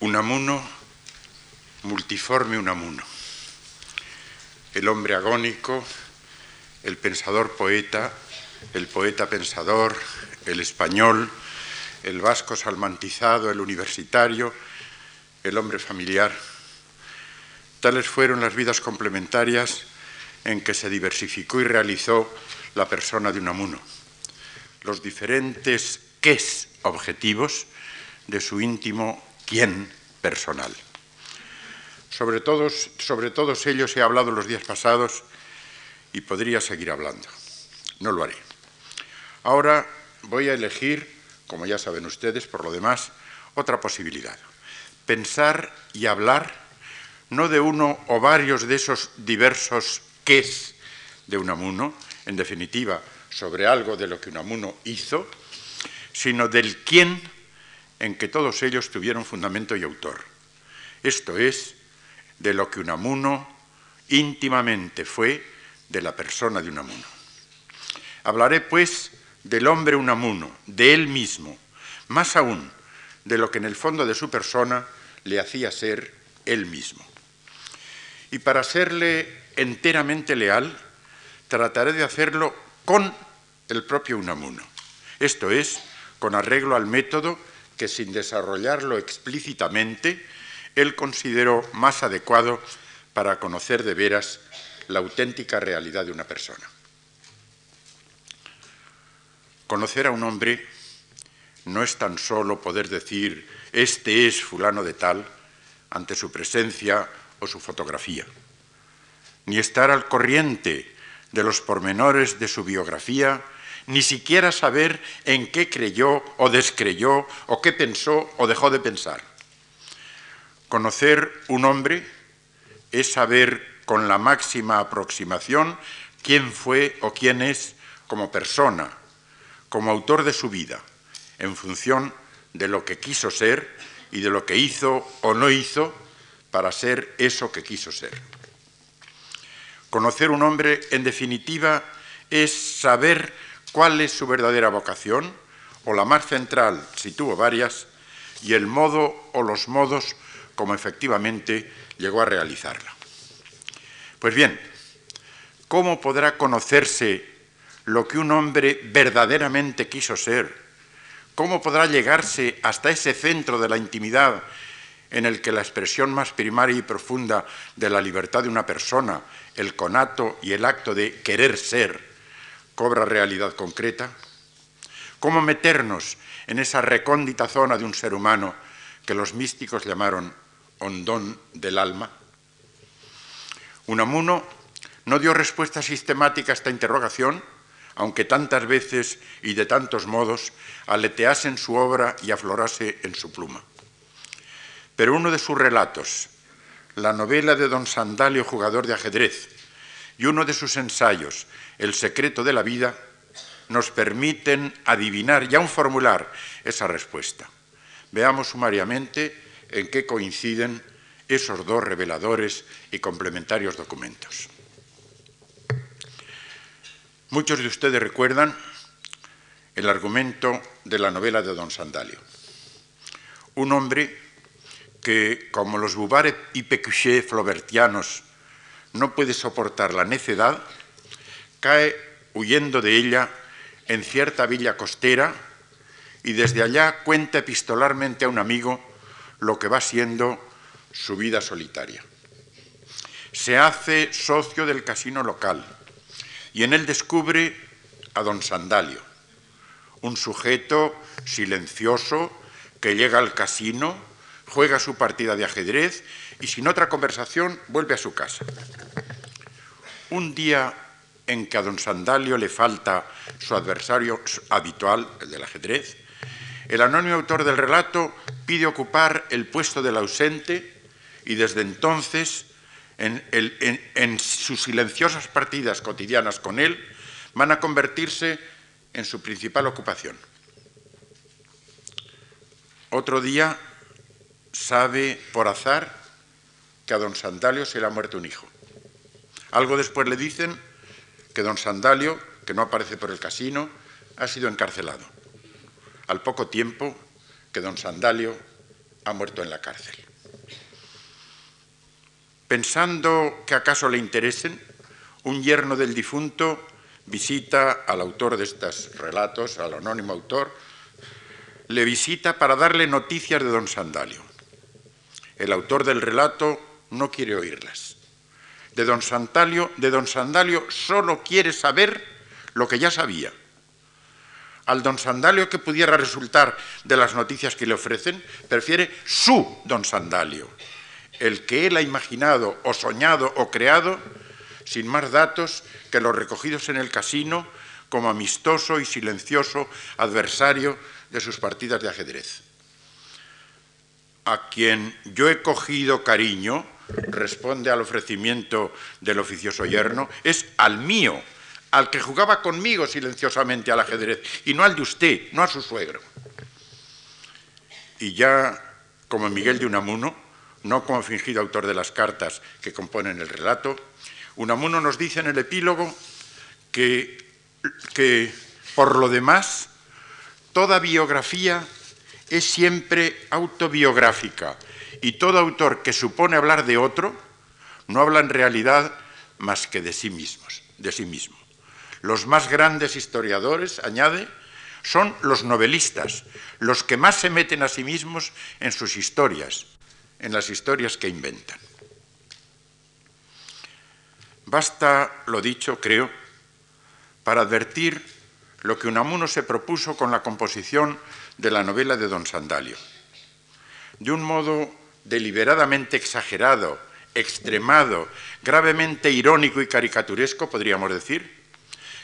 Unamuno, multiforme Unamuno. El hombre agónico, el pensador poeta, el poeta pensador, el español, el vasco salmantizado, el universitario, el hombre familiar. Tales fueron las vidas complementarias en que se diversificó y realizó la persona de Unamuno. Los diferentes qués objetivos de su íntimo quién personal. Sobre todos, sobre todos ellos he hablado los días pasados y podría seguir hablando. No lo haré. Ahora voy a elegir, como ya saben ustedes, por lo demás, otra posibilidad. Pensar y hablar no de uno o varios de esos diversos qués de Unamuno, en definitiva, sobre algo de lo que Unamuno hizo, sino del quién en que todos ellos tuvieron fundamento y autor. Esto es, de lo que Unamuno íntimamente fue de la persona de Unamuno. Hablaré, pues, del hombre Unamuno, de él mismo, más aún de lo que en el fondo de su persona le hacía ser él mismo. Y para serle enteramente leal, trataré de hacerlo con el propio Unamuno, esto es, con arreglo al método que sin desarrollarlo explícitamente, él consideró más adecuado para conocer de veras la auténtica realidad de una persona. Conocer a un hombre no es tan solo poder decir, este es fulano de tal, ante su presencia o su fotografía, ni estar al corriente de los pormenores de su biografía ni siquiera saber en qué creyó o descreyó o qué pensó o dejó de pensar. Conocer un hombre es saber con la máxima aproximación quién fue o quién es como persona, como autor de su vida, en función de lo que quiso ser y de lo que hizo o no hizo para ser eso que quiso ser. Conocer un hombre, en definitiva, es saber cuál es su verdadera vocación, o la más central, si tuvo varias, y el modo o los modos como efectivamente llegó a realizarla. Pues bien, ¿cómo podrá conocerse lo que un hombre verdaderamente quiso ser? ¿Cómo podrá llegarse hasta ese centro de la intimidad en el que la expresión más primaria y profunda de la libertad de una persona, el conato y el acto de querer ser, cobra realidad concreta? ¿Cómo meternos en esa recóndita zona de un ser humano que los místicos llamaron hondón del alma? Unamuno no dio respuesta sistemática a esta interrogación, aunque tantas veces y de tantos modos aletease en su obra y aflorase en su pluma. Pero uno de sus relatos, la novela de don Sandalio, jugador de ajedrez, y uno de sus ensayos, El secreto de la vida, nos permiten adivinar y aún formular esa respuesta. Veamos sumariamente en qué coinciden esos dos reveladores y complementarios documentos. Muchos de ustedes recuerdan el argumento de la novela de Don Sandalio. Un hombre que, como los Bouvard y Pécuchet flobertianos no puede soportar la necedad, cae huyendo de ella en cierta villa costera y desde allá cuenta epistolarmente a un amigo lo que va siendo su vida solitaria. Se hace socio del casino local y en él descubre a don Sandalio, un sujeto silencioso que llega al casino, juega su partida de ajedrez y sin otra conversación vuelve a su casa. Un día en que a don Sandalio le falta su adversario habitual, el del ajedrez, el anónimo autor del relato pide ocupar el puesto del ausente y desde entonces, en, en, sus silenciosas partidas cotidianas con él, van a convertirse en su principal ocupación. Otro día sabe por azar que a don Sandalio se le ha muerto un hijo. Algo después le dicen que don Sandalio, que no aparece por el casino, ha sido encarcelado. Al poco tiempo que don Sandalio ha muerto en la cárcel. Pensando que acaso le interesen, un yerno del difunto visita al autor de estos relatos, al anónimo autor, le visita para darle noticias de don Sandalio. El autor del relato no quiere oírlas. De don Sandalio, de don Sandalio solo quiere saber lo que ya sabía. Al don Sandalio que pudiera resultar de las noticias que le ofrecen, prefiere su don Sandalio, el que él ha imaginado o soñado o creado sin más datos que los recogidos en el casino como amistoso y silencioso adversario de sus partidas de ajedrez. A quien yo he cogido cariño, responde al ofrecimiento del oficioso yerno, es al mío, al que jugaba conmigo silenciosamente al ajedrez, y no al de usted, no a su suegro. Y ya como Miguel de Unamuno, no como fingido autor de las cartas que componen el relato, Unamuno nos dice en el epílogo que, que por lo demás, toda biografía es siempre autobiográfica y todo autor que supone hablar de otro no habla en realidad más que de sí mismos, de sí mismo. Los más grandes historiadores, añade, son los novelistas, los que más se meten a sí mismos en sus historias, en las historias que inventan. Basta lo dicho, creo, para advertir lo que Unamuno se propuso con la composición de la novela de Don Sandalio. De un modo deliberadamente exagerado, extremado, gravemente irónico y caricaturesco, podríamos decir,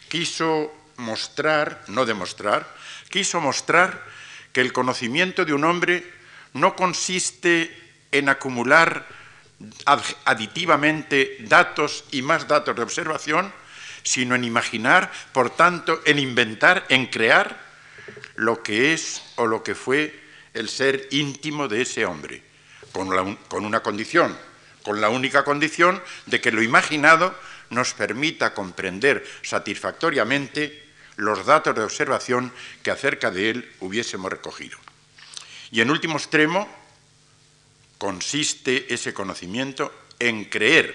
quiso mostrar, no demostrar, quiso mostrar que el conocimiento de un hombre no consiste en acumular aditivamente datos y más datos de observación, sino en imaginar, por tanto, en inventar, en crear lo que es o lo que fue el ser íntimo de ese hombre, con, una condición, con la única condición de que lo imaginado nos permita comprender satisfactoriamente los datos de observación que acerca de él hubiésemos recogido. Y en último extremo, consiste ese conocimiento en creer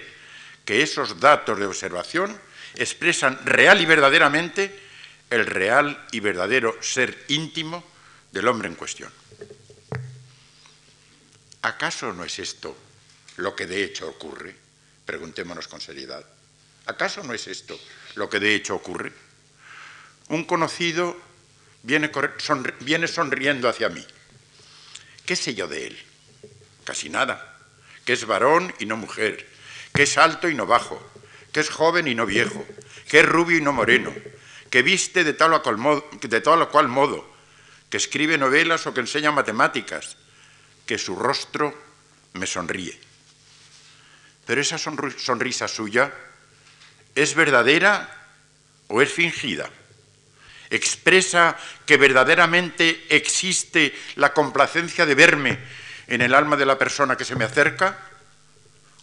que esos datos de observación expresan real y verdaderamente el real y verdadero ser íntimo del hombre en cuestión. ¿Acaso no es esto lo que de hecho ocurre? Preguntémonos con seriedad. ¿Acaso no es esto lo que de hecho ocurre? Un conocido viene, viene sonriendo hacia mí. ¿Qué sé yo de él? casi nada, que es varón y no mujer, que es alto y no bajo, que es joven y no viejo, que es rubio y no moreno, que viste de tal de tal o cual modo que escribe novelas o que enseña matemáticas, que su rostro me sonríe. Pero esa sonrisa suya es verdadera o es fingida. Expresa que verdaderamente existe la complacencia de verme en el alma de la persona que se me acerca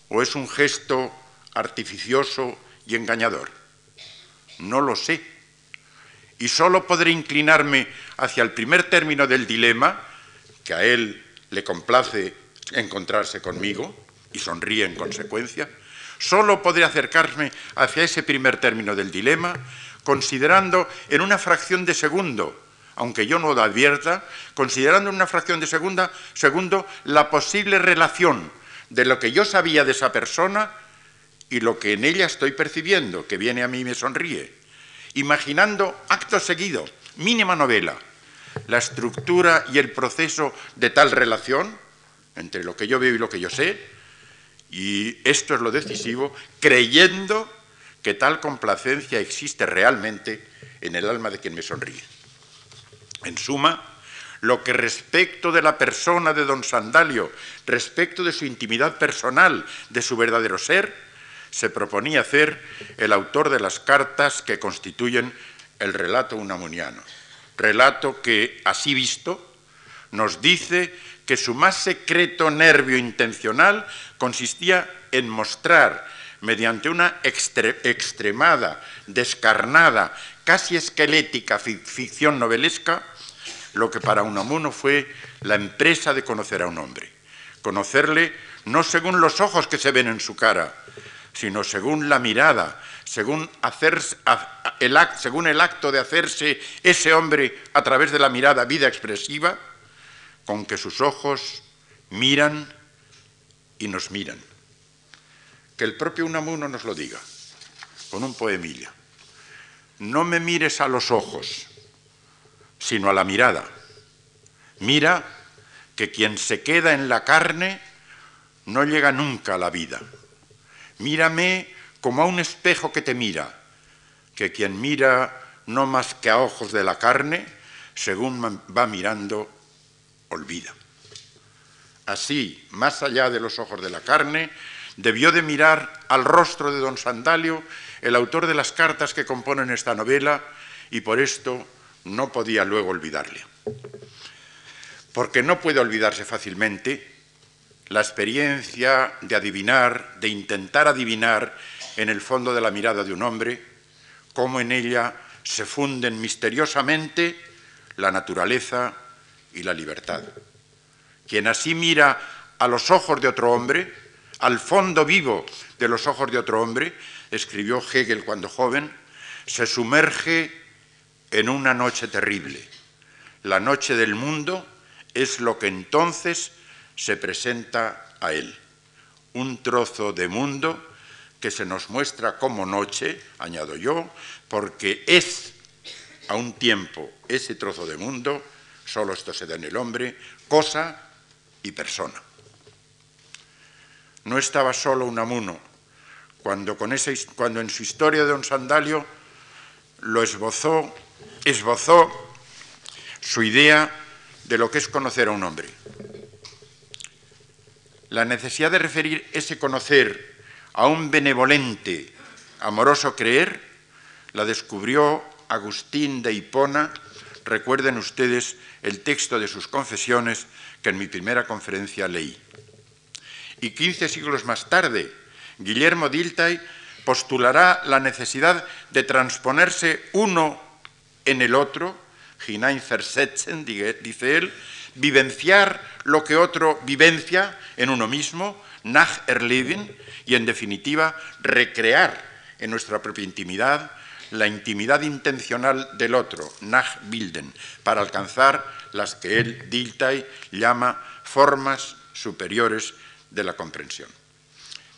o es un gesto artificioso y engañador? No lo sé. Y solo podré inclinarme hacia el primer término del dilema, que a él le complace encontrarse conmigo y sonríe en consecuencia, solo podré acercarme hacia ese primer término del dilema considerando en una fracción de segundo aunque yo no lo advierta, considerando en una fracción de segunda, segundo la posible relación de lo que yo sabía de esa persona y lo que en ella estoy percibiendo, que viene a mí y me sonríe. Imaginando acto seguido, mínima novela, la estructura y el proceso de tal relación entre lo que yo veo y lo que yo sé, y esto es lo decisivo, creyendo que tal complacencia existe realmente en el alma de quien me sonríe. En suma, lo que respecto de la persona de don Sandalio, respecto de su intimidad personal, de su verdadero ser, se proponía hacer el autor de las cartas que constituyen el relato unamuniano. Relato que, así visto, nos dice que su más secreto nervio intencional consistía en mostrar, mediante una extremada, descarnada, casi esquelética ficción novelesca, lo que para Unamuno fue la empresa de conocer a un hombre. Conocerle no según los ojos que se ven en su cara, sino según la mirada, según, el, según el acto de hacerse ese hombre a través de la mirada vida expresiva, con que sus ojos miran y nos miran. Que el propio Unamuno nos lo diga, con un poemilla. No me mires a los ojos, sino a la mirada. Mira que quien se queda en la carne no llega nunca a la vida. Mírame como a un espejo que te mira, que quien mira no más que a ojos de la carne, según va mirando, olvida. Así, más allá de los ojos de la carne, debió de mirar al rostro de don Sandalio, el autor de las cartas que componen esta novela, y por esto no podía luego olvidarle. Porque no puede olvidarse fácilmente la experiencia de adivinar, de intentar adivinar en el fondo de la mirada de un hombre, cómo en ella se funden misteriosamente la naturaleza y la libertad. Quien así mira a los ojos de otro hombre, al fondo vivo de los ojos de otro hombre, escribió Hegel cuando joven, se sumerge en una noche terrible. La noche del mundo es lo que entonces se presenta a él. Un trozo de mundo que se nos muestra como noche, añado yo, porque es a un tiempo ese trozo de mundo, solo esto se da en el hombre, cosa y persona. No estaba solo Unamuno, cuando, con ese, cuando en su historia de Don Sandalio lo esbozó, esbozó su idea de lo que es conocer a un hombre. La necesidad de referir ese conocer a un benevolente, amoroso creer, la descubrió Agustín de Hipona. Recuerden ustedes el texto de sus confesiones que en mi primera conferencia leí. Y quince siglos más tarde, Guillermo Dilthey postulará la necesidad de transponerse uno en el otro, hineinversetzen, dice él, vivenciar lo que otro vivencia en uno mismo, nach erleben, y en definitiva recrear en nuestra propia intimidad la intimidad intencional del otro, nach bilden, para alcanzar las que él, Dilthey, llama formas superiores de la comprensión.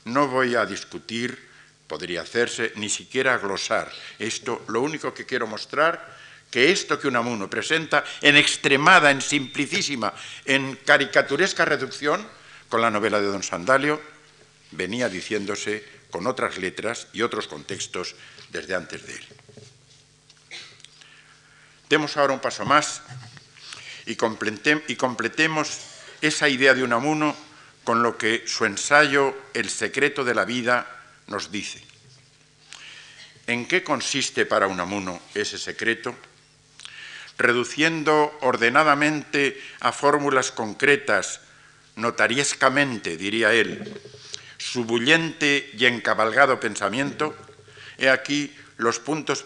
No voy a discutir, podría hacerse, ni siquiera glosar esto, lo único que quiero mostrar que esto que Unamuno presenta en extremada, en simplicísima, en caricaturesca reducción con la novela de Don Sandalio, venía diciéndose con otras letras y otros contextos desde antes de él. Demos ahora un paso más y, completemos esa idea de Unamuno con lo que su ensayo El secreto de la vida nos dice. ¿En qué consiste para Unamuno ese secreto? reduciendo ordenadamente a fórmulas concretas, notariescamente, diría él, su bullente y encabalgado pensamiento, he aquí los puntos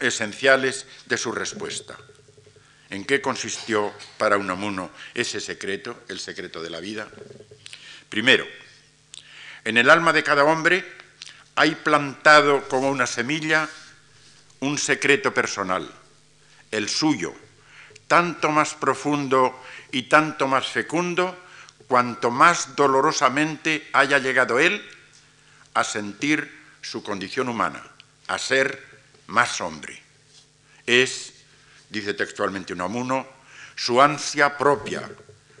esenciales de su respuesta. ¿En qué consistió para Unamuno ese secreto, el secreto de la vida? Primero, en el alma de cada hombre hay plantado como una semilla un secreto personal el suyo, tanto más profundo y tanto más fecundo, cuanto más dolorosamente haya llegado él a sentir su condición humana, a ser más hombre. Es, dice textualmente Unamuno, su ansia propia,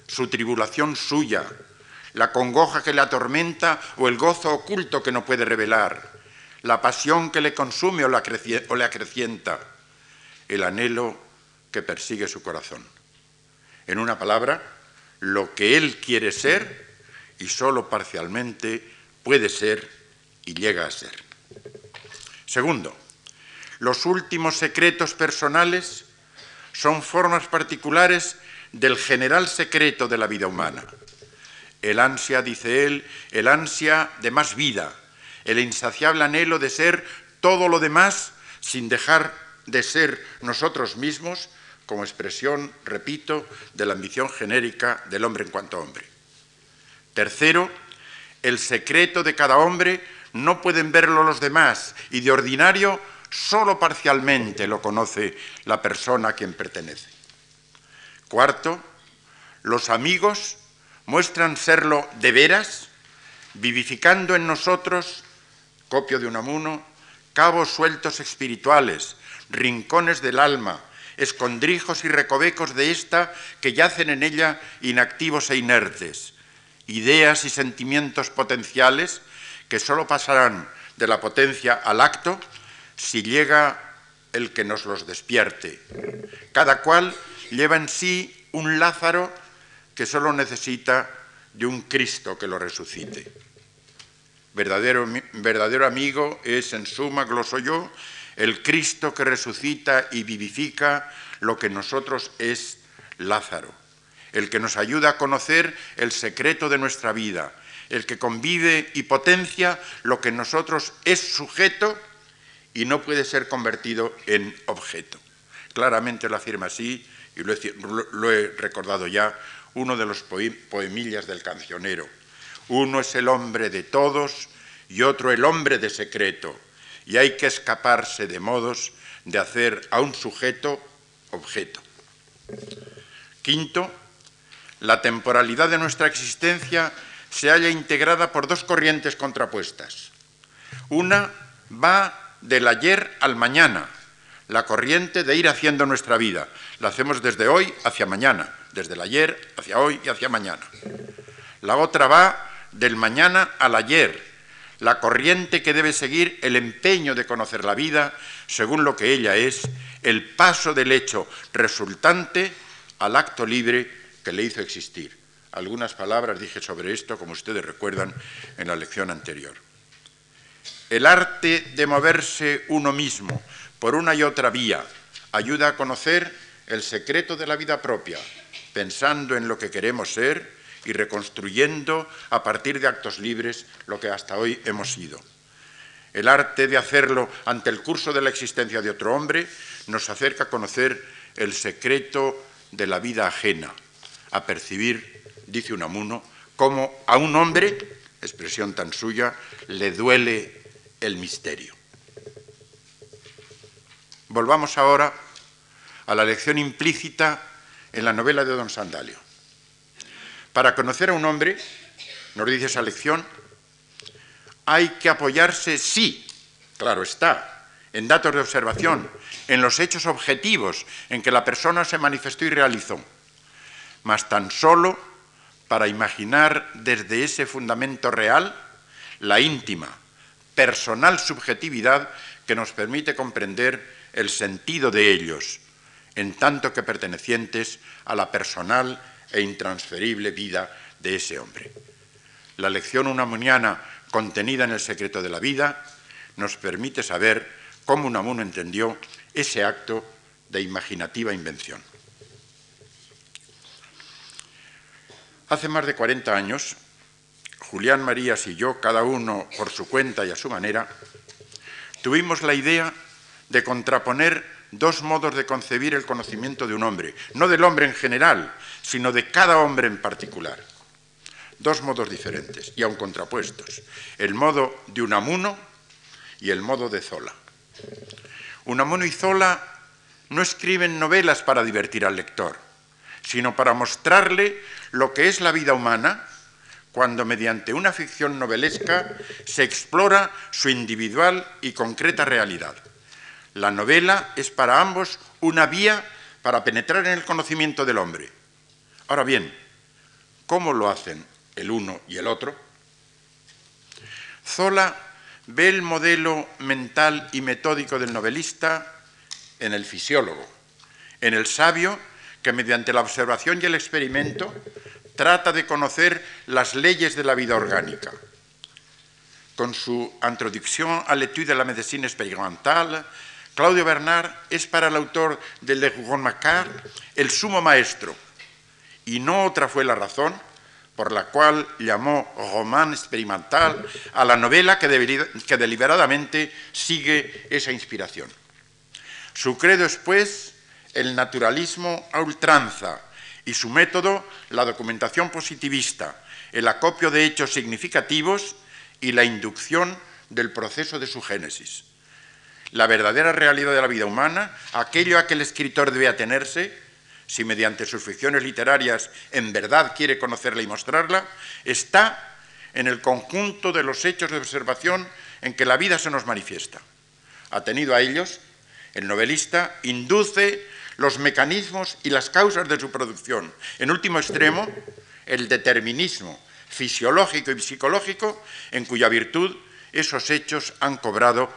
su tribulación suya, la congoja que le atormenta o el gozo oculto que no puede revelar, la pasión que le consume o, le acrecienta el anhelo que persigue su corazón. En una palabra, lo que él quiere ser y solo parcialmente puede ser y llega a ser. Segundo, los últimos secretos personales son formas particulares del general secreto de la vida humana. El ansia, dice él, el ansia de más vida, el insaciable anhelo de ser todo lo demás sin dejar de ser nosotros mismos como expresión, repito, de la ambición genérica del hombre en cuanto hombre. Tercero, el secreto de cada hombre no pueden verlo los demás y de ordinario solo parcialmente lo conoce la persona a quien pertenece. Cuarto, los amigos muestran serlo de veras, vivificando en nosotros, copio de Unamuno, cabos sueltos espirituales, rincones del alma, escondrijos y recovecos de ésta que yacen en ella inactivos e inertes, ideas y sentimientos potenciales que sólo pasarán de la potencia al acto si llega el que nos los despierte. Cada cual lleva en sí un Lázaro que solo necesita de un Cristo que lo resucite. Verdadero, verdadero amigo es, en suma, gloso yo, el Cristo que resucita y vivifica lo que nosotros es Lázaro, el que nos ayuda a conocer el secreto de nuestra vida, el que convive y potencia lo que en nosotros es sujeto y no puede ser convertido en objeto. Claramente lo afirma así, y lo he, recordado ya, uno de los poemillas del cancionero. Uno es el hombre de todos y otro el hombre de secreto, y hay que escaparse de modos de hacer a un sujeto objeto. Quinto, la temporalidad de nuestra existencia se halla integrada por dos corrientes contrapuestas. Una va del ayer al mañana, la corriente de ir haciendo nuestra vida. La hacemos desde hoy hacia mañana, desde el ayer hacia hoy y hacia mañana. La otra va del mañana al ayer, la corriente que debe seguir el empeño de conocer la vida según lo que ella es, el paso del hecho resultante al acto libre que le hizo existir. Algunas palabras dije sobre esto, como ustedes recuerdan, en la lección anterior. El arte de moverse uno mismo por una y otra vía ayuda a conocer el secreto de la vida propia, pensando en lo que queremos ser y reconstruyendo a partir de actos libres lo que hasta hoy hemos sido. El arte de hacerlo ante el curso de la existencia de otro hombre nos acerca a conocer el secreto de la vida ajena, a percibir dice Unamuno, cómo a un hombre, expresión tan suya, le duele el misterio. Volvamos ahora a la lección implícita en la novela de Don Sandalio. Para conocer a un hombre, nos dice esa lección, hay que apoyarse, sí, claro está, en datos de observación, en los hechos objetivos en que la persona se manifestó y realizó, mas tan solo para imaginar desde ese fundamento real la íntima, personal subjetividad que nos permite comprender el sentido de ellos, en tanto que pertenecientes a la personal e intransferible vida de ese hombre. La lección unamuniana contenida en el secreto de la vida nos permite saber cómo Unamuno entendió ese acto de imaginativa invención. Hace más de 40 años, Julián Marías y yo, cada uno por su cuenta y a su manera, tuvimos la idea de contraponer dos modos de concebir el conocimiento de un hombre, no del hombre en general, sino de cada hombre en particular. Dos modos diferentes y aún contrapuestos. El modo de Unamuno y el modo de Zola. Unamuno y Zola no escriben novelas para divertir al lector, sino para mostrarle lo que es la vida humana cuando mediante una ficción novelesca se explora su individual y concreta realidad. La novela es para ambos una vía para penetrar en el conocimiento del hombre. Ahora bien, ¿cómo lo hacen el uno y el otro? Zola ve el modelo mental y metódico del novelista en el fisiólogo, en el sabio que mediante la observación y el experimento trata de conocer las leyes de la vida orgánica. Con su Introduction à l'étude de la médecine expérimentale, Claudio Bernard es para el autor de Le Rougon Macquart el sumo maestro, y no otra fue la razón por la cual llamó román experimental a la novela que, deliberadamente sigue esa inspiración. Su credo es, pues, el naturalismo a ultranza y su método, la documentación positivista, el acopio de hechos significativos y la inducción del proceso de su génesis. La verdadera realidad de la vida humana, aquello a que el escritor debe atenerse, si mediante sus ficciones literarias en verdad quiere conocerla y mostrarla, está en el conjunto de los hechos de observación en que la vida se nos manifiesta. Atenido a ellos, el novelista induce los mecanismos y las causas de su producción. En último extremo, el determinismo fisiológico y psicológico en cuya virtud esos hechos han cobrado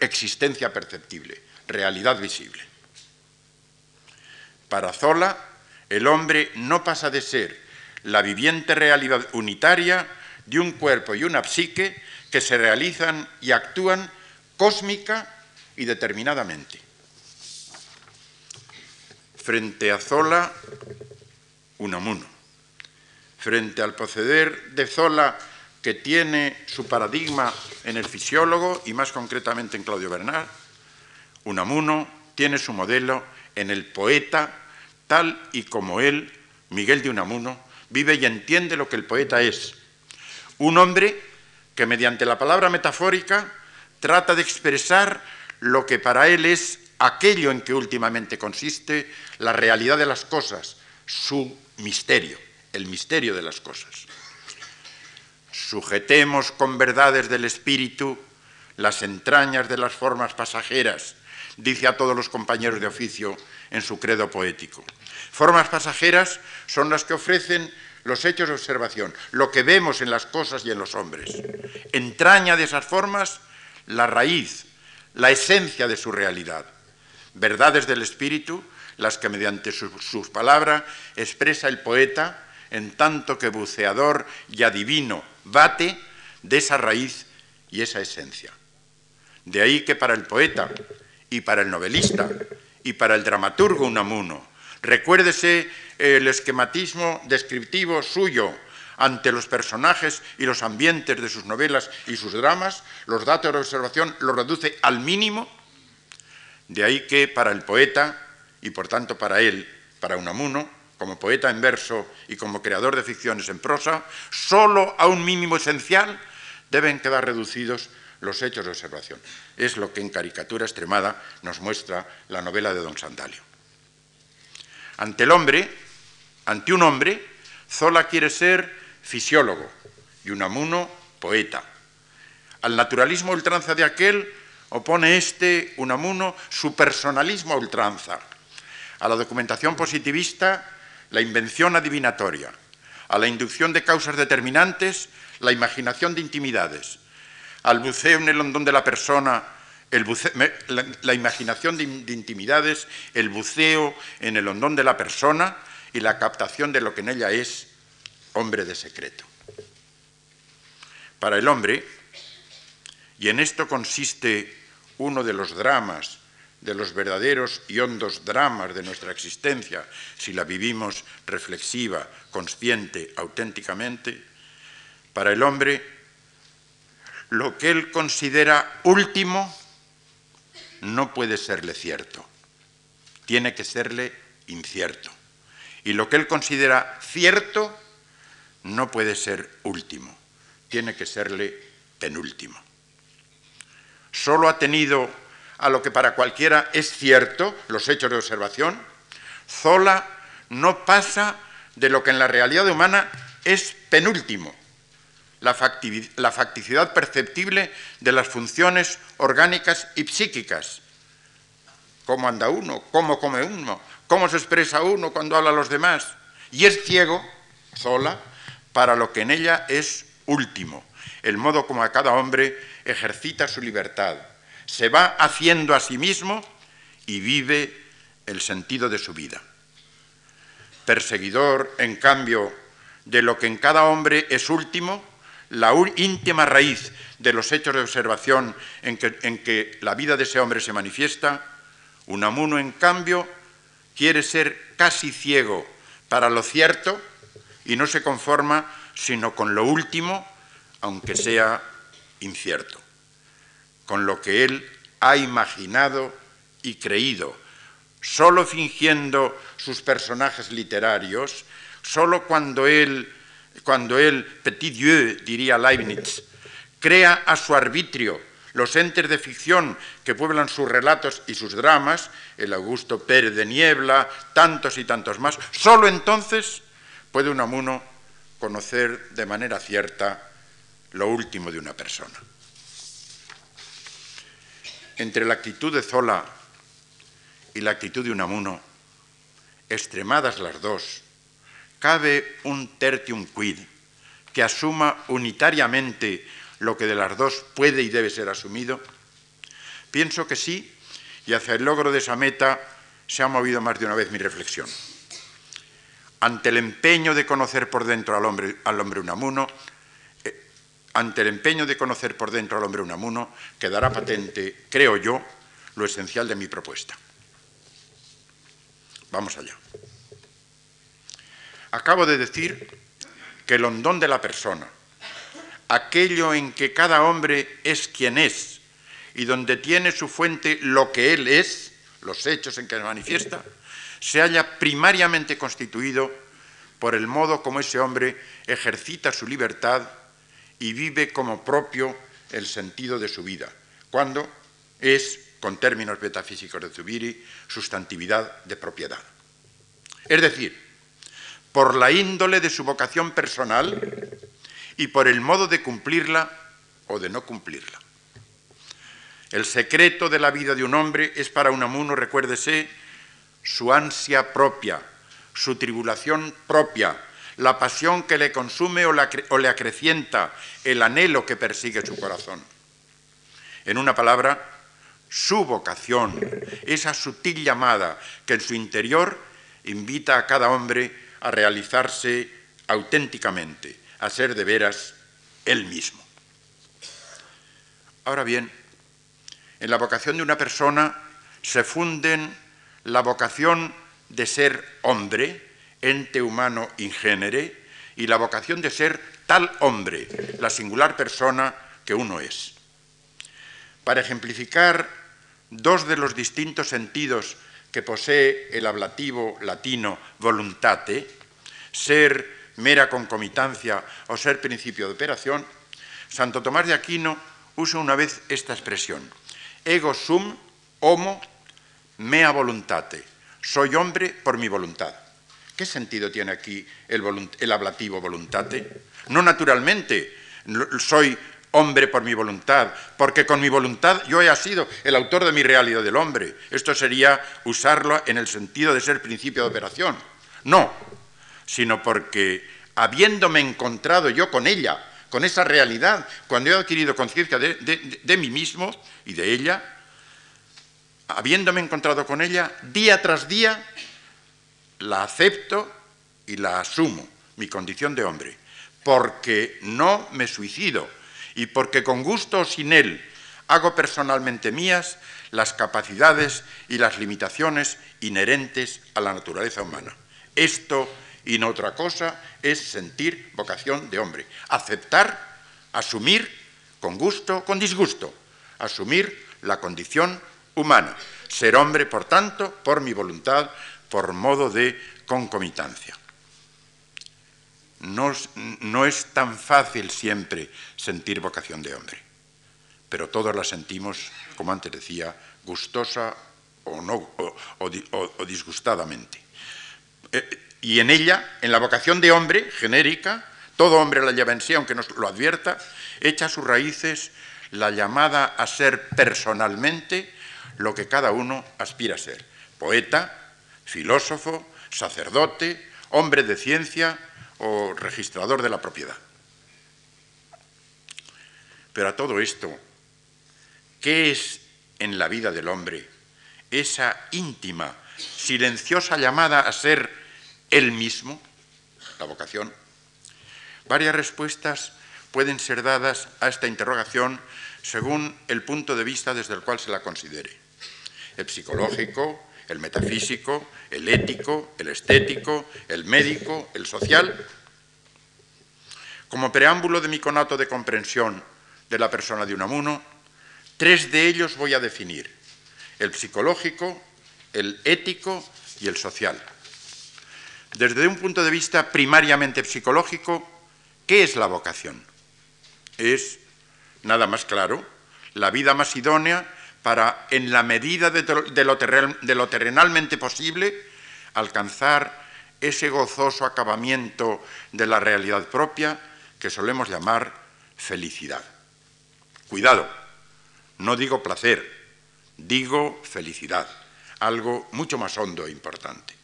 existencia perceptible, realidad visible. Para Zola, el hombre no pasa de ser la viviente realidad unitaria de un cuerpo y una psique que se realizan y actúan cósmica y determinadamente. Frente a Zola, Unamuno. Frente al proceder de Zola que tiene su paradigma en el fisiólogo y más concretamente en Claudio Bernard, Unamuno tiene su modelo en el poeta tal y como él, Miguel de Unamuno, vive y entiende lo que el poeta es. Un hombre que mediante la palabra metafórica trata de expresar lo que para él es aquello en que últimamente consiste la realidad de las cosas, su misterio, el misterio de las cosas sujetemos con verdades del espíritu las entrañas de las formas pasajeras, dice a todos los compañeros de oficio en su credo poético. Formas pasajeras son las que ofrecen los hechos de observación, lo que vemos en las cosas y en los hombres. Entraña de esas formas la raíz, la esencia de su realidad. Verdades del espíritu, las que mediante sus palabras expresa el poeta, en tanto que buceador y adivino bate de esa raíz y esa esencia. De ahí que para el poeta y para el novelista y para el dramaturgo Unamuno, recuérdese el esquematismo descriptivo suyo ante los personajes y los ambientes de sus novelas y sus dramas, los datos de observación los reduce al mínimo. De ahí que para el poeta y por tanto para él, para Unamuno, como poeta en verso y como creador de ficciones en prosa, solo a un mínimo esencial deben quedar reducidos los hechos de observación. Es lo que en caricatura extremada nos muestra la novela de Don Sandalio. Ante el hombre, ante un hombre, Zola quiere ser fisiólogo y Unamuno poeta. Al naturalismo ultranza de aquel opone este, Unamuno, su personalismo ultranza. A la documentación positivista, la invención adivinatoria, a la inducción de causas determinantes, la imaginación de intimidades, al buceo en el hondón de la persona, la, imaginación de, de intimidades, el buceo en el hondón de la persona y la captación de lo que en ella es hombre de secreto. Para el hombre, y en esto consiste uno de los dramas de los verdaderos y hondos dramas de nuestra existencia, si la vivimos reflexiva, consciente, auténticamente, para el hombre, lo que él considera último no puede serle cierto, tiene que serle incierto. Y lo que él considera cierto no puede ser último, tiene que serle penúltimo. Solo ha tenido a lo que para cualquiera es cierto, los hechos de observación, Zola no pasa de lo que en la realidad humana es penúltimo, la, facticidad perceptible de las funciones orgánicas y psíquicas. Cómo anda uno, cómo come uno, cómo se expresa uno cuando habla a los demás. Y es ciego, Zola, para lo que en ella es último, el modo como a cada hombre ejercita su libertad, se va haciendo a sí mismo y vive el sentido de su vida. Perseguidor, en cambio, de lo que en cada hombre es último, la íntima raíz de los hechos de observación en que, en que la vida de ese hombre se manifiesta, Unamuno, en cambio, quiere ser casi ciego para lo cierto y no se conforma sino con lo último, aunque sea incierto con lo que él ha imaginado y creído, solo fingiendo sus personajes literarios, solo cuando él, cuando él, petit Dieu, diría Leibniz, crea a su arbitrio los entes de ficción que pueblan sus relatos y sus dramas, el Augusto Pérez de Niebla, tantos y tantos más, solo entonces puede un amuno conocer de manera cierta lo último de una persona. Entre la actitud de Zola y la actitud de Unamuno, extremadas las dos, cabe un tertium quid que asuma unitariamente lo que de las dos puede y debe ser asumido? Pienso que sí, y hacia el logro de esa meta se ha movido más de una vez mi reflexión. Ante el empeño de conocer por dentro al hombre, Unamuno, eh, ante el empeño de conocer por dentro al hombre Unamuno, quedará patente, creo yo, lo esencial de mi propuesta. Vamos allá. Acabo de decir que el hondón de la persona, aquello en que cada hombre es quien es y donde tiene su fuente lo que él es, los hechos en que se manifiesta, se halla primariamente constituido por el modo como ese hombre ejercita su libertad y vive como propio el sentido de su vida, cuando es, con términos metafísicos de Zubiri, sustantividad de propiedad. Es decir, por la índole de su vocación personal y por el modo de cumplirla o de no cumplirla. El secreto de la vida de un hombre es para un amuno, recuérdese, su ansia propia, su tribulación propia, la pasión que le consume o, o le acrecienta, el anhelo que persigue su corazón. En una palabra, su vocación, esa sutil llamada que en su interior invita a cada hombre a realizarse auténticamente, a ser de veras él mismo. Ahora bien, en la vocación de una persona se funden la vocación de ser hombre, ente humano ingénere, y la vocación de ser tal hombre, la singular persona que uno es. Para ejemplificar dos de los distintos sentidos que posee el ablativo latino voluntate, ser mera concomitancia o ser principio de operación, Santo Tomás de Aquino usa una vez esta expresión, ego sum homo mea voluntate, soy hombre por mi voluntad. ¿Qué sentido tiene aquí el, ablativo voluntate? No naturalmente, soy hombre por mi voluntad, porque con mi voluntad yo he sido el autor de mi realidad del hombre. Esto sería usarlo en el sentido de ser principio de operación. No, sino porque habiéndome encontrado yo con ella, con esa realidad, cuando he adquirido conciencia de, mí mismo y de ella, habiéndome encontrado con ella, día tras día, la acepto y la asumo, mi condición de hombre, porque no me suicido, y porque con gusto o sin él hago personalmente mías las capacidades y las limitaciones inherentes a la naturaleza humana. Esto y no otra cosa es sentir vocación de hombre, aceptar, asumir con gusto, con disgusto, asumir la condición humana, ser hombre, por tanto, por mi voluntad, por modo de concomitancia no, es tan fácil siempre sentir vocación de hombre, pero todos la sentimos, como antes decía, gustosa o, no, o, disgustadamente. Eh, y en ella, en la vocación de hombre genérica, todo hombre la lleva en sí, aunque no lo advierta, echa sus raíces la llamada a ser personalmente lo que cada uno aspira a ser. Poeta, filósofo, sacerdote, hombre de ciencia, o registrador de la propiedad. Pero a todo esto, ¿qué es en la vida del hombre esa íntima, silenciosa llamada a ser él mismo, la vocación? Varias respuestas pueden ser dadas a esta interrogación según el punto de vista desde el cual se la considere. El psicológico, el metafísico, el ético, el estético, el médico, el social. Como preámbulo de mi conato de comprensión de la persona de Unamuno, tres de ellos voy a definir, el psicológico, el ético y el social. Desde un punto de vista primariamente psicológico, ¿qué es la vocación? Es, nada más claro, la vida más idónea para, en la medida de, lo, terrenalmente posible, alcanzar ese gozoso acabamiento de la realidad propia que solemos llamar felicidad. Cuidado, no digo placer, digo felicidad, algo mucho más hondo e importante.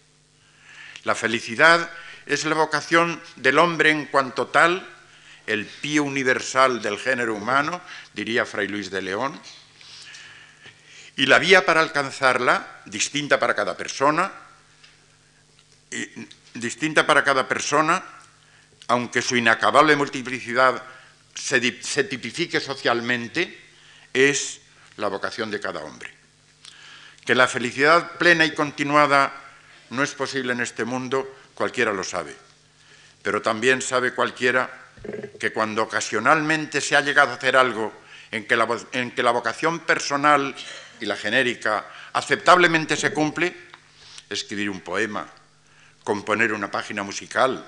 La felicidad es la vocación del hombre en cuanto tal, el pío universal del género humano, diría Fray Luis de León, y la vía para alcanzarla, distinta para cada persona, distinta para cada persona, aunque su inacabable multiplicidad se, tipifique socialmente, es la vocación de cada hombre. Que la felicidad plena y continuada no es posible en este mundo, cualquiera lo sabe. Pero también sabe cualquiera que cuando ocasionalmente se ha llegado a hacer algo en que la, en que la vocación personal y la genérica aceptablemente se cumple, escribir un poema, componer una página musical,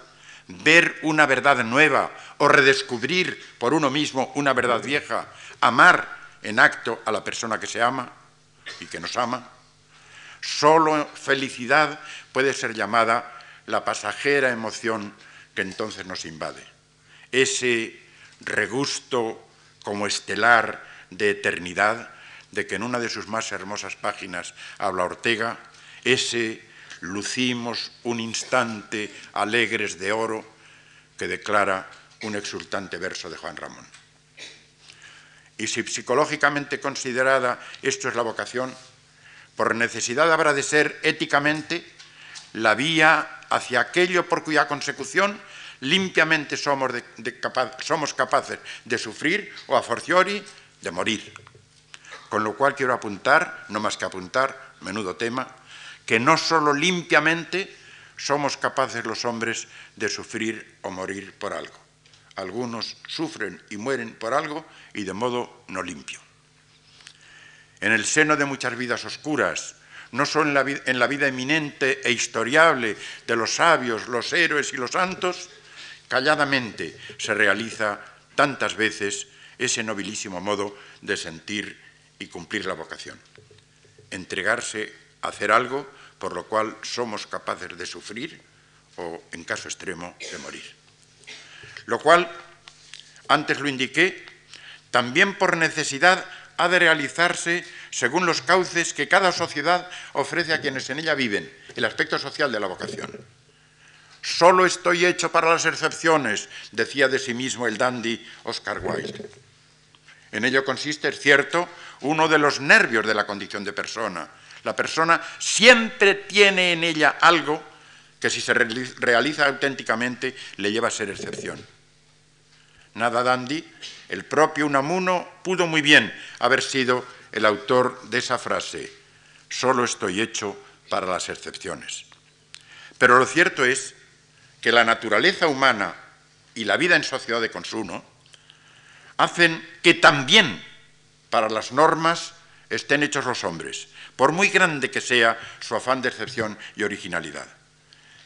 ver una verdad nueva o redescubrir por uno mismo una verdad vieja, amar en acto a la persona que se ama y que nos ama. Solo felicidad puede ser llamada la pasajera emoción que entonces nos invade. Ese regusto como estelar de eternidad de que en una de sus más hermosas páginas habla Ortega, ese lucimos un instante alegres de oro que declara un exultante verso de Juan Ramón. Y si psicológicamente considerada esto es la vocación, por necesidad habrá de ser éticamente la vía hacia aquello por cuya consecución limpiamente somos, capaces de sufrir o a fortiori de morir. Con lo cual quiero apuntar, no más que apuntar, menudo tema, que no solo limpiamente somos capaces los hombres de sufrir o morir por algo. Algunos sufren y mueren por algo y de modo no limpio. En el seno de muchas vidas oscuras, no solo en la, vida, en la vida eminente e historiable de los sabios, los héroes y los santos, calladamente se realiza tantas veces ese nobilísimo modo de sentir y cumplir la vocación. Entregarse a hacer algo por lo cual somos capaces de sufrir o, en caso extremo, de morir. Lo cual, antes lo indiqué, también por necesidad ha de realizarse según los cauces que cada sociedad ofrece a quienes en ella viven, el aspecto social de la vocación. Solo estoy hecho para las excepciones, decía de sí mismo el dandy Oscar Wilde. En ello consiste, es cierto, uno de los nervios de la condición de persona, la persona siempre tiene en ella algo que si se realiza auténticamente le lleva a ser excepción. Nada dandy, el propio Unamuno pudo muy bien haber sido el autor de esa frase, solo estoy hecho para las excepciones. Pero lo cierto es que la naturaleza humana y la vida en sociedad de consumo hacen que también para las normas estén hechos los hombres, por muy grande que sea su afán de excepción y originalidad.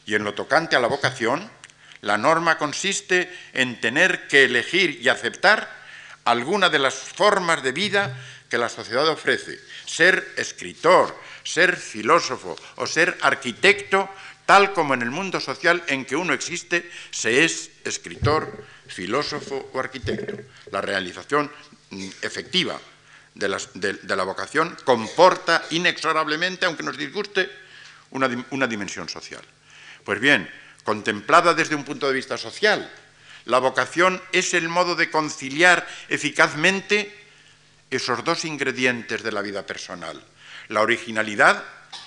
Y en lo tocante a la vocación, la norma consiste en tener que elegir y aceptar alguna de las formas de vida que la sociedad ofrece. Ser escritor, ser filósofo o ser arquitecto, tal como en el mundo social en que uno existe, se es escritor, filósofo o arquitecto. La realización mm, efectiva de la, vocación comporta inexorablemente, aunque nos disguste, una, una dimensión social. Pues bien, contemplada desde un punto de vista social, la vocación es el modo de conciliar eficazmente esos dos ingredientes de la vida personal. La originalidad,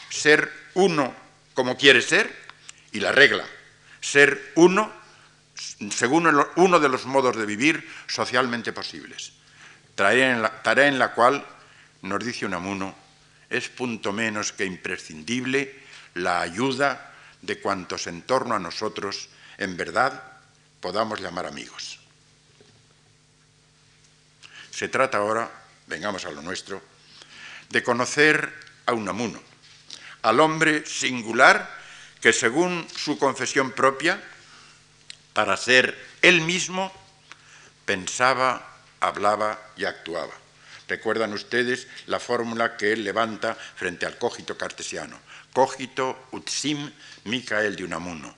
ser uno como quiere ser, y la regla, ser uno según uno de los modos de vivir socialmente posibles tarea en la, cual, nos dice Unamuno, es punto menos que imprescindible la ayuda de cuantos en torno a nosotros en verdad podamos llamar amigos. Se trata ahora, vengamos a lo nuestro, de conocer a Unamuno, al hombre singular que según su confesión propia, para ser él mismo, pensaba, hablaba y actuaba. Recuerdan ustedes la fórmula que él levanta frente al cogito cartesiano. Cogito ut sim Micael de Unamuno.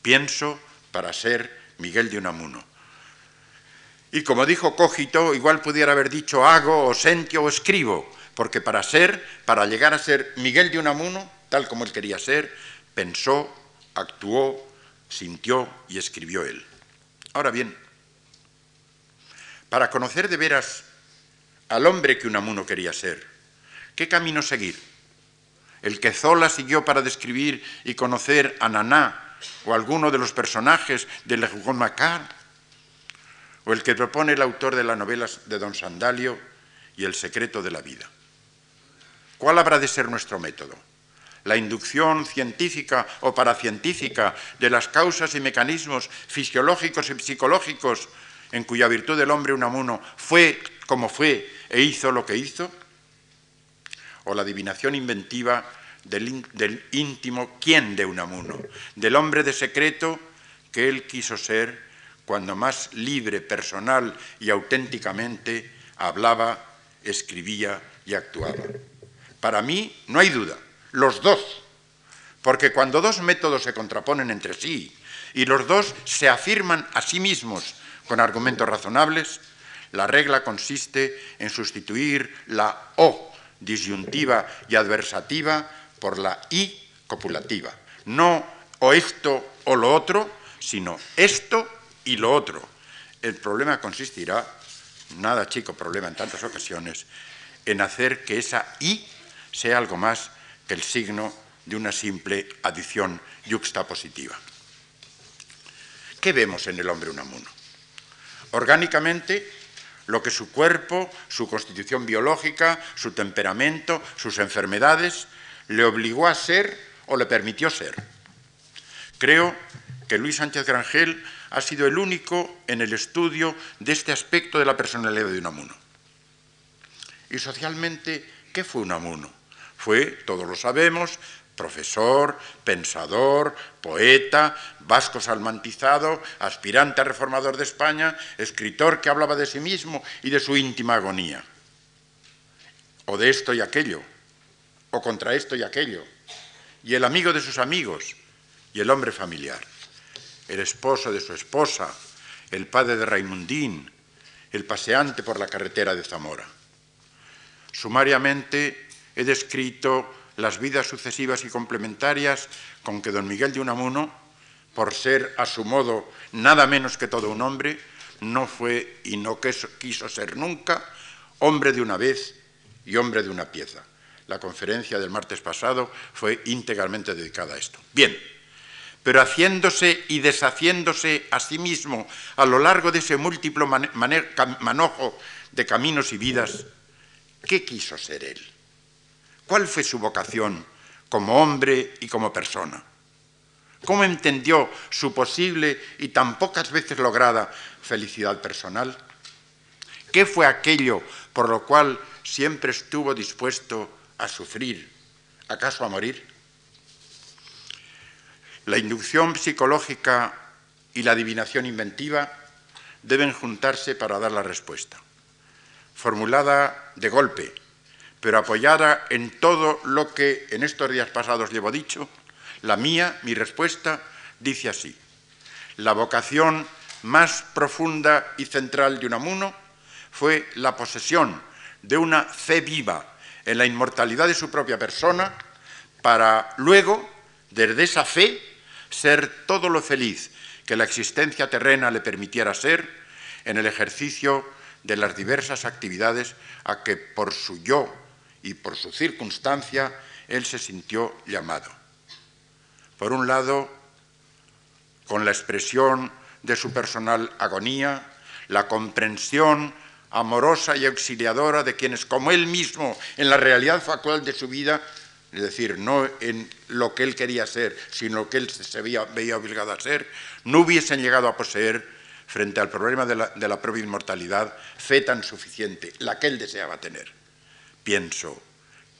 Pienso para ser Miguel de Unamuno. Y como dijo Cogito, igual pudiera haber dicho hago o sentio o escribo, porque para ser, para llegar a ser Miguel de Unamuno, tal como él quería ser, pensó, actuó, sintió y escribió él. Ahora bien, para conocer de veras al hombre que Unamuno quería ser, ¿qué camino seguir? ¿El que Zola siguió para describir y conocer a Naná o alguno de los personajes de Le Macar? ¿O el que propone el autor de las novelas de Don Sandalio y El secreto de la vida? ¿Cuál habrá de ser nuestro método? La inducción científica o paracientífica de las causas y mecanismos fisiológicos y psicológicos en cuya virtud el hombre Unamuno fue como fue e hizo lo que hizo, o la adivinación inventiva del, del íntimo quién de Unamuno, del hombre de secreto que él quiso ser cuando más libre, personal y auténticamente hablaba, escribía y actuaba. Para mí no hay duda los dos. Porque cuando dos métodos se contraponen entre sí y los dos se afirman a sí mismos con argumentos razonables, la regla consiste en sustituir la O disyuntiva y adversativa por la I copulativa. No o esto o lo otro, sino esto y lo otro. El problema consistirá, nada chico problema en tantas ocasiones, en hacer que esa I sea algo más el signo de una simple adición yuxtapositiva. ¿Qué vemos en el hombre unamuno? Orgánicamente, lo que su cuerpo, su constitución biológica, su temperamento, sus enfermedades le obligó a ser o le permitió ser. Creo que Luis Sánchez Grangel ha sido el único en el estudio de este aspecto de la personalidad de Unamuno. Y socialmente, ¿qué fue Unamuno? Fue, todos lo sabemos, profesor, pensador, poeta, vasco salmantizado, aspirante a reformador de España, escritor que hablaba de sí mismo y de su íntima agonía. O de esto y aquello, o contra esto y aquello. Y el amigo de sus amigos, y el hombre familiar. El esposo de su esposa, el padre de Raimundín, el paseante por la carretera de Zamora. Sumariamente, he descrito las vidas sucesivas y complementarias con que don Miguel de Unamuno, por ser a su modo nada menos que todo un hombre, no fue y no quiso ser nunca hombre de una vez y hombre de una pieza. La conferencia del martes pasado fue íntegramente dedicada a esto. Bien, pero haciéndose y deshaciéndose a sí mismo a lo largo de ese múltiplo manojo de caminos y vidas, ¿qué quiso ser él? ¿Cuál fue su vocación como hombre y como persona? ¿Cómo entendió su posible y tan pocas veces lograda felicidad personal? ¿Qué fue aquello por lo cual siempre estuvo dispuesto a sufrir, acaso a morir? La inducción psicológica y la adivinación inventiva deben juntarse para dar la respuesta. Formulada de golpe, pero apoyada en todo lo que en estos días pasados llevo dicho, la mía, mi respuesta, dice así. La vocación más profunda y central de Unamuno fue la posesión de una fe viva en la inmortalidad de su propia persona para luego, desde esa fe, ser todo lo feliz que la existencia terrena le permitiera ser en el ejercicio de las diversas actividades a que por su yo y por su circunstancia él se sintió llamado. Por un lado, con la expresión de su personal agonía, la comprensión amorosa y auxiliadora de quienes, como él mismo, en la realidad factual de su vida, es decir, no en lo que él quería ser, sino lo que él se veía, obligado a ser, no hubiesen llegado a poseer, frente al problema de la propia inmortalidad, fe tan suficiente, la que él deseaba tener pienso,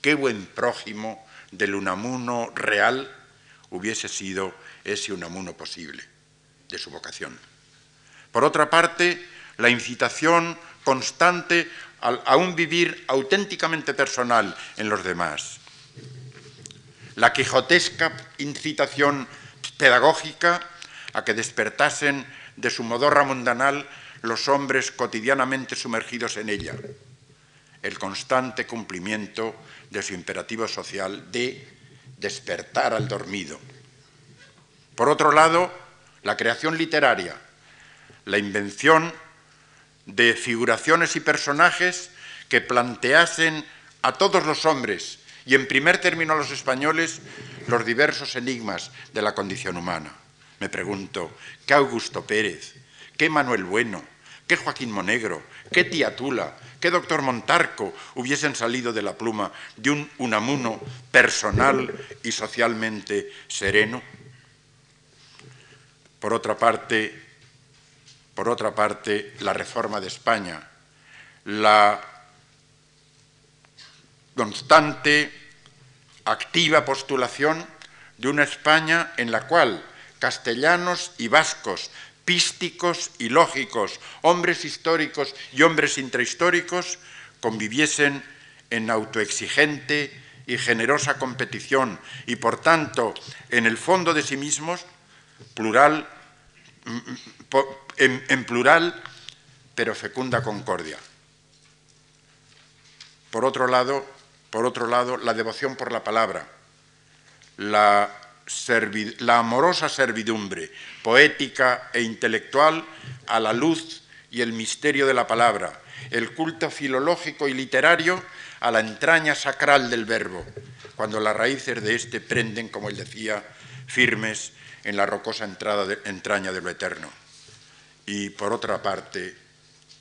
qué buen prójimo del Unamuno real hubiese sido ese Unamuno posible de su vocación. Por otra parte, la incitación constante a un vivir auténticamente personal en los demás. La quijotesca incitación pedagógica a que despertasen de su modorra mundanal los hombres cotidianamente sumergidos en ella. El constante cumplimiento de su imperativo social de despertar al dormido. Por otro lado, la creación literaria, la invención de figuraciones y personajes que planteasen a todos los hombres y en primer término a los españoles los diversos enigmas de la condición humana. Me pregunto, ¿qué Augusto Pérez? ¿Qué Manuel Bueno? ¿Qué Joaquín Monegro? ¿Qué Tía Tula? ¿Qué doctor Montarco hubiesen salido de la pluma de un Unamuno personal y socialmente sereno? Por otra parte, por otra parte, la reforma de España, la constante, activa postulación de una España en la cual castellanos y vascos, písticos y lógicos, hombres históricos y hombres intrahistóricos, conviviesen en autoexigente y generosa competición y por tanto en el fondo de sí mismos, plural, en, plural, pero fecunda concordia. Por otro lado, por otro lado, la devoción por la palabra, la, la amorosa servidumbre poética e intelectual a la luz y el misterio de la palabra, el culto filológico y literario a la entraña sacral del verbo, cuando las raíces de éste prenden, como él decía, firmes en la rocosa entraña de lo eterno. Y por otra parte,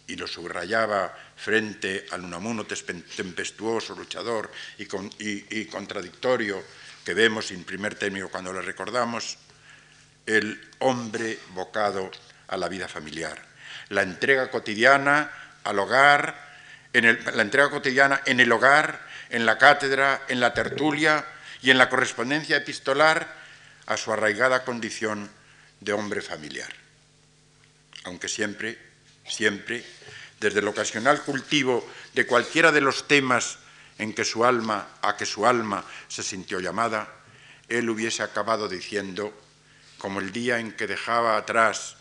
y lo subrayaba frente al Unamuno tempestuoso, luchador y, contradictorio que vemos en primer término cuando le recordamos, el hombre bocado a la vida familiar, la entrega cotidiana al hogar, en la entrega cotidiana en el hogar, en la cátedra, en la tertulia y en la correspondencia epistolar a su arraigada condición de hombre familiar. Aunque siempre, siempre, desde el ocasional cultivo de cualquiera de los temas en que su alma, a que su alma se sintió llamada, él hubiese acabado diciendo, como el día en que dejaba atrás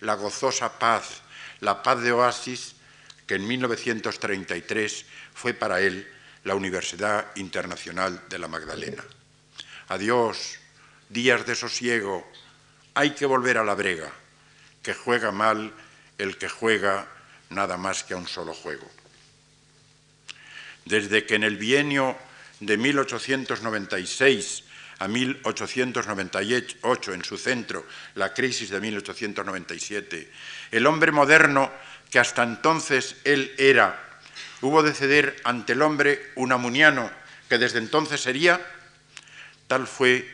la gozosa paz, la paz de Oasis, que en 1933 fue para él la Universidad Internacional de la Magdalena. Adiós, días de sosiego, hay que volver a la brega que juega mal el que juega nada más que a un solo juego. Desde que en el bienio de 1896 a 1898, en su centro, la crisis de 1897, el hombre moderno que hasta entonces él era, hubo de ceder ante el hombre unamuniano que desde entonces sería, tal fue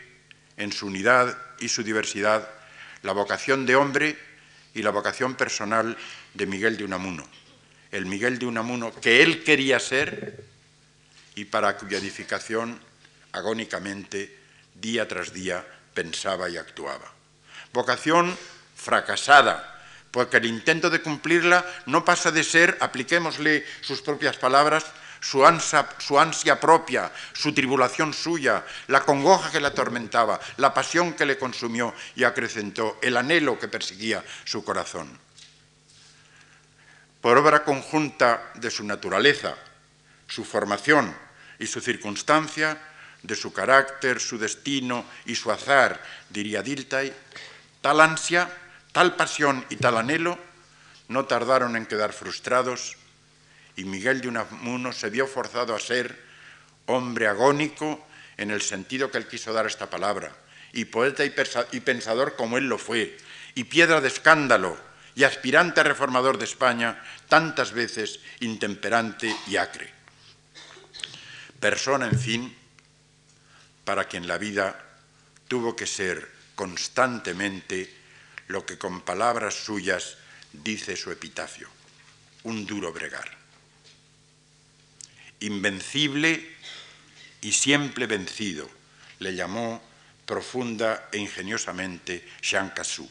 en su unidad y su diversidad la vocación de hombre y la vocación personal de Miguel de Unamuno, el Miguel de Unamuno que él quería ser y para cuya edificación agónicamente, día tras día, pensaba y actuaba. Vocación fracasada, porque el intento de cumplirla no pasa de ser, apliquémosle sus propias palabras, su ansia, propia, su tribulación suya, la congoja que le atormentaba, la pasión que le consumió y acrecentó, el anhelo que perseguía su corazón. Por obra conjunta de su naturaleza, su formación y su circunstancia, de su carácter, su destino y su azar, diría Dilthey, tal ansia, tal pasión y tal anhelo no tardaron en quedar frustrados y Miguel de Unamuno se vio forzado a ser hombre agónico en el sentido que él quiso dar a esta palabra, y poeta y pensador como él lo fue, y piedra de escándalo, y aspirante reformador de España, tantas veces intemperante y acre. Persona, en fin, para quien la vida tuvo que ser constantemente lo que con palabras suyas dice su epitafio, un duro bregar invencible, y siempre vencido, le llamó profunda e ingeniosamente Jean Cassou.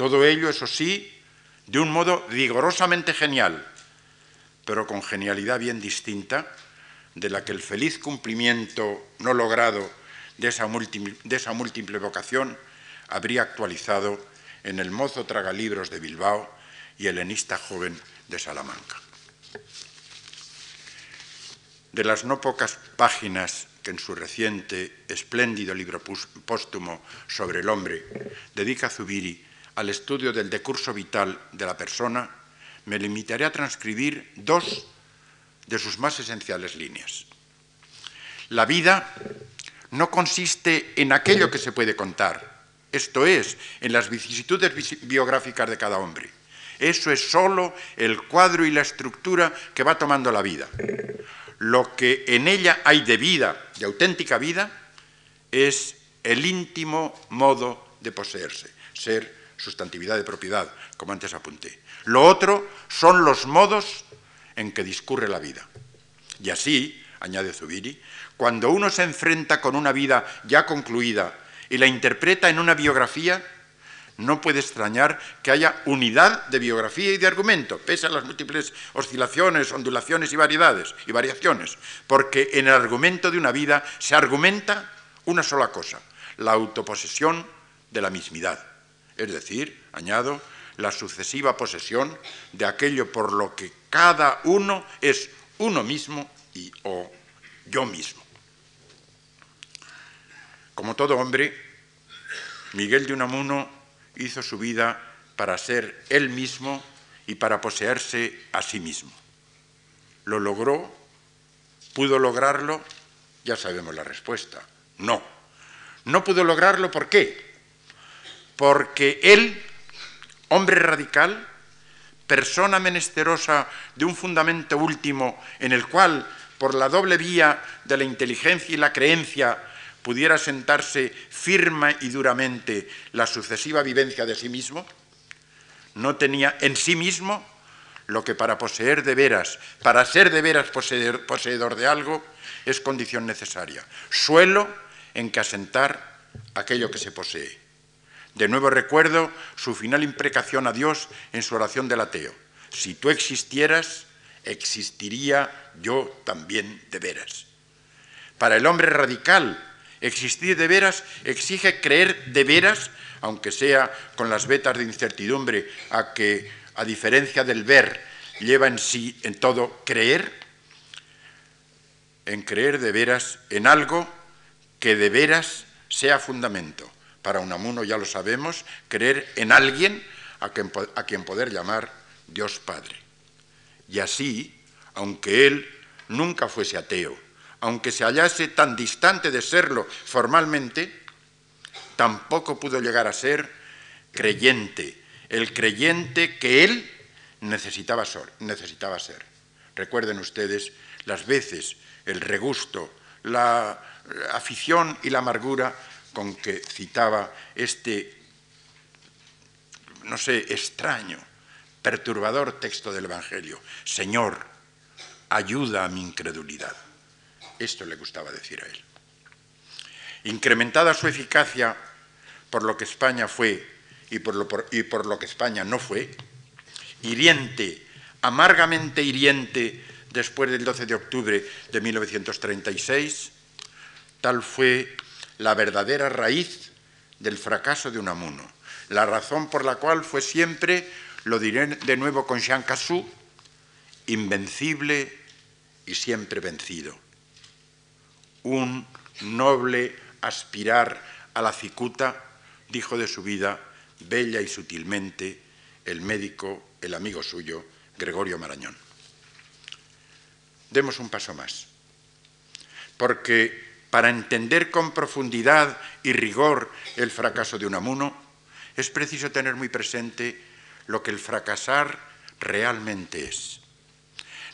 Todo ello, eso sí, de un modo vigorosamente genial, pero con genialidad bien distinta de la que el feliz cumplimiento no logrado de esa, múltiple, de esa múltiple vocación habría actualizado en el mozo tragalibros de Bilbao y helenista joven de Salamanca. De las no pocas páginas que en su reciente, espléndido libro póstumo sobre el hombre dedica Zubiri al estudio del decurso vital de la persona, me limitaré a transcribir dos de sus más esenciales líneas. La vida no consiste en aquello que se puede contar, esto es, en las vicisitudes biográficas de cada hombre. Eso es sólo el cuadro y la estructura que va tomando la vida. Lo que en ella hay de vida, de auténtica vida, es el íntimo modo de poseerse, ser sustantividad de propiedad, como antes apunté. Lo otro son los modos en que discurre la vida. Y así, añade Zubiri, cuando uno se enfrenta con una vida ya concluida y la interpreta en una biografía, no puede extrañar que haya unidad de biografía y de argumento, pese a las múltiples oscilaciones, ondulaciones y variedades y variaciones, porque en el argumento de una vida se argumenta una sola cosa, la autoposesión de la mismidad, es decir, añado, la sucesiva posesión de aquello por lo que cada uno es uno mismo y o yo mismo. Como todo hombre, Miguel de Unamuno hizo su vida para ser él mismo y para poseerse a sí mismo. ¿Lo logró? ¿Pudo lograrlo? Ya sabemos la respuesta. No. No pudo lograrlo, ¿por qué? Porque él, hombre radical, persona menesterosa de un fundamento último en el cual, por la doble vía de la inteligencia y la creencia, pudiera sentarse firme y duramente la sucesiva vivencia de sí mismo, no tenía en sí mismo lo que para poseer de veras, para ser de veras poseedor, de algo, es condición necesaria, suelo en que asentar aquello que se posee. De nuevo recuerdo su final imprecación a Dios en su oración del ateo. Si tú existieras, existiría yo también de veras. Para el hombre radical, Existir de veras exige creer de veras, aunque sea con las vetas de incertidumbre a que, a diferencia del ver, lleva en sí, en todo, creer, en creer de veras en algo que de veras sea fundamento. Para Unamuno ya lo sabemos, creer en alguien a quien, a quien poder llamar Dios Padre. Y así, aunque él nunca fuese ateo, aunque se hallase tan distante de serlo formalmente, tampoco pudo llegar a ser creyente, el creyente que él necesitaba. Necesitaba ser. Recuerden ustedes las veces, el regusto, la afición y la amargura con que citaba este, no sé, extraño, perturbador texto del Evangelio. Señor, ayuda a mi incredulidad. Esto le gustaba decir a él. Incrementada su eficacia por lo que España fue y por lo, y por lo que España no fue, hiriente, amargamente hiriente después del 12 de octubre de 1936, tal fue la verdadera raíz del fracaso de Unamuno, la razón por la cual fue siempre, lo diré de nuevo con Jean Cassou, invencible y siempre vencido un noble aspirar a la cicuta, dijo de su vida, bella y sutilmente, el médico, el amigo suyo, Gregorio Marañón. Demos un paso más, porque para entender con profundidad y rigor el fracaso de Unamuno, es preciso tener muy presente lo que el fracasar realmente es.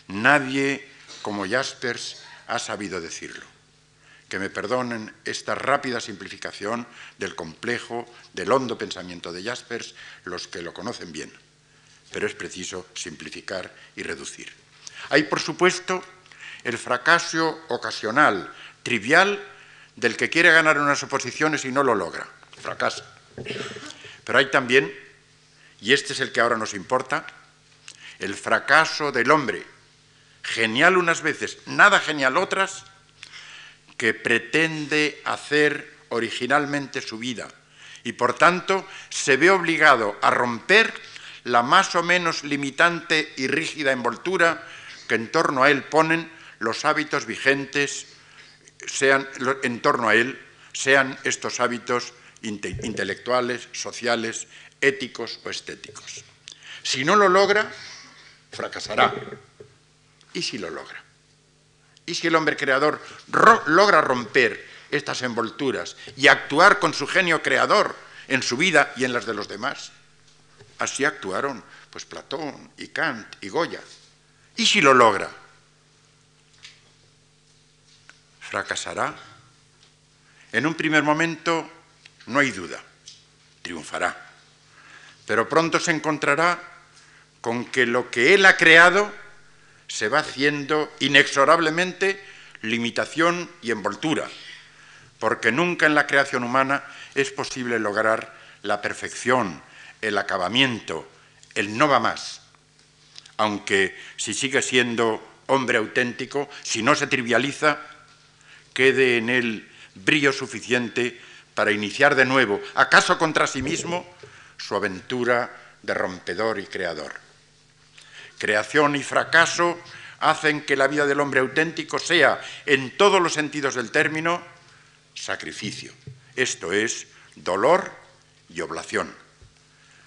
Nadie como Jaspers ha sabido decirlo que me perdonen esta rápida simplificación del complejo, del hondo pensamiento de Jaspers, los que lo conocen bien. Pero es preciso simplificar y reducir. Hay, por supuesto, el fracaso ocasional, trivial, del que quiere ganar unas oposiciones y no lo logra. Fracasa. Pero hay también, y este es el que ahora nos importa, el fracaso del hombre, genial unas veces, nada genial otras, que pretende hacer originalmente su vida y por tanto se ve obligado a romper la más o menos limitante y rígida envoltura que en torno a él ponen los hábitos vigentes, sean en torno a él, sean estos hábitos intelectuales, sociales, éticos o estéticos. Si no lo logra, fracasará. ¿Y si lo logra? ¿Y si el hombre creador logra romper estas envolturas y actuar con su genio creador en su vida y en las de los demás? Así actuaron pues Platón y Kant y Goya. ¿Y si lo logra? ¿Fracasará? En un primer momento no hay duda, triunfará. Pero pronto se encontrará con que lo que él ha creado se va haciendo inexorablemente limitación y envoltura, porque nunca en la creación humana es posible lograr la perfección, el acabamiento, el no va más. Aunque si sigue siendo hombre auténtico, si no se trivializa, quede en él brillo suficiente para iniciar de nuevo, acaso contra sí mismo, su aventura de rompedor y creador. Creación y fracaso hacen que la vida del hombre auténtico sea, en todos los sentidos del término, sacrificio. Esto es dolor y oblación.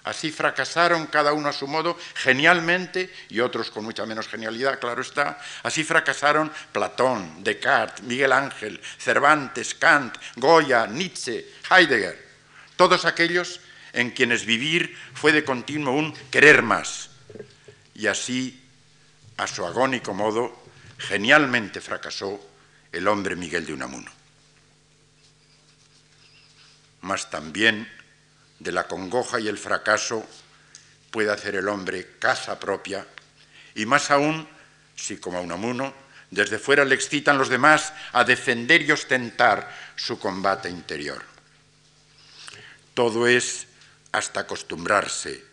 Así fracasaron cada uno a su modo, genialmente, y otros con mucha menos genialidad, claro está. Así fracasaron Platón, Descartes, Miguel Ángel, Cervantes, Kant, Goya, Nietzsche, Heidegger. Todos aquellos en quienes vivir fue de continuo un querer más. Y así, a su agónico modo, genialmente fracasó el hombre Miguel de Unamuno. Mas también de la congoja y el fracaso puede hacer el hombre casa propia, y más aún si, como a Unamuno, desde fuera le excitan los demás a defender y ostentar su combate interior. Todo es hasta acostumbrarse.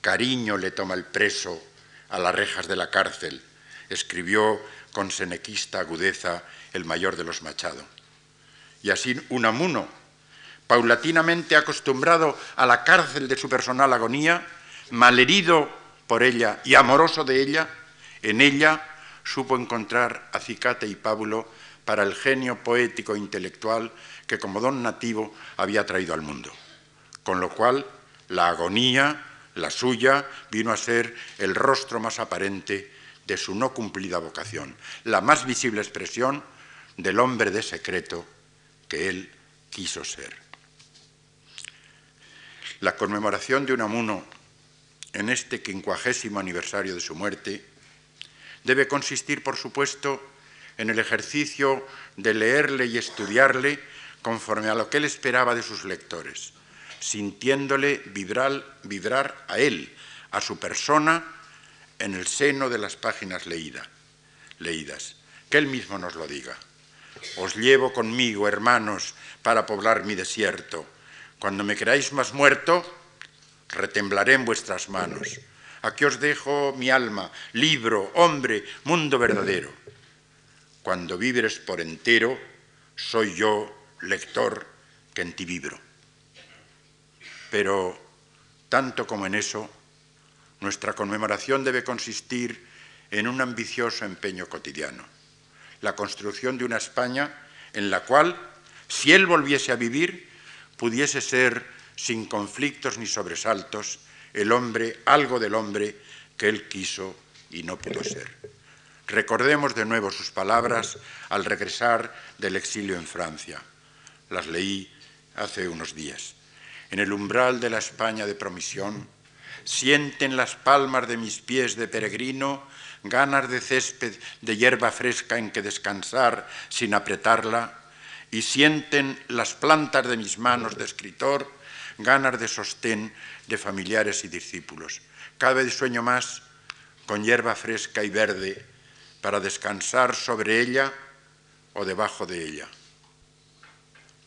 Cariño le toma el preso a las rejas de la cárcel, escribió con senequista agudeza el mayor de los Machado. Y así Unamuno, paulatinamente acostumbrado a la cárcel de su personal agonía, malherido por ella y amoroso de ella, en ella supo encontrar acicate y pábulo para el genio poético e intelectual que como don nativo había traído al mundo. Con lo cual, la agonía, la suya, vino a ser el rostro más aparente de su no cumplida vocación, la más visible expresión del hombre de secreto que él quiso ser. La conmemoración de Unamuno en este quincuagésimo aniversario de su muerte debe consistir, por supuesto, en el ejercicio de leerle y estudiarle conforme a lo que él esperaba de sus lectores, sintiéndole vibrar, a él, a su persona, en el seno de las páginas leídas. Que él mismo nos lo diga. Os llevo conmigo, hermanos, para poblar mi desierto cuando me queráis más muerto, retemblaré en vuestras manos. Aquí os dejo mi alma, libro, hombre, mundo verdadero. Cuando vibres por entero, soy yo, lector, que en ti vibro. Pero, tanto como en eso, nuestra conmemoración debe consistir en un ambicioso empeño cotidiano, la construcción de una España en la cual, si él volviese a vivir, pudiese ser, sin conflictos ni sobresaltos, el hombre, algo del hombre que él quiso y no pudo ser. Recordemos de nuevo sus palabras al regresar del exilio en Francia. Las leí hace unos días. En el umbral de la España de promisión, sienten las palmas de mis pies de peregrino ganas de césped, de hierba fresca en que descansar sin apretarla, y sienten las plantas de mis manos de escritor ganas de sostén de familiares y discípulos. Cada vez sueño más con hierba fresca y verde para descansar sobre ella o debajo de ella.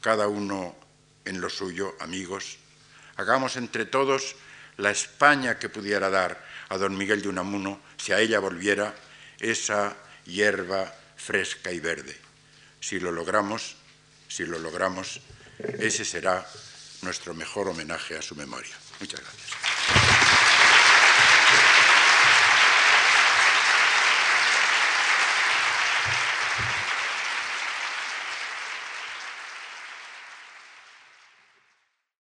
Cada uno en lo suyo, amigos, hagamos entre todos la España que pudiera dar a don Miguel de Unamuno si a ella volviera esa hierba fresca y verde. Si lo logramos, si lo logramos, ese será nuestro mejor homenaje a su memoria. Muchas gracias.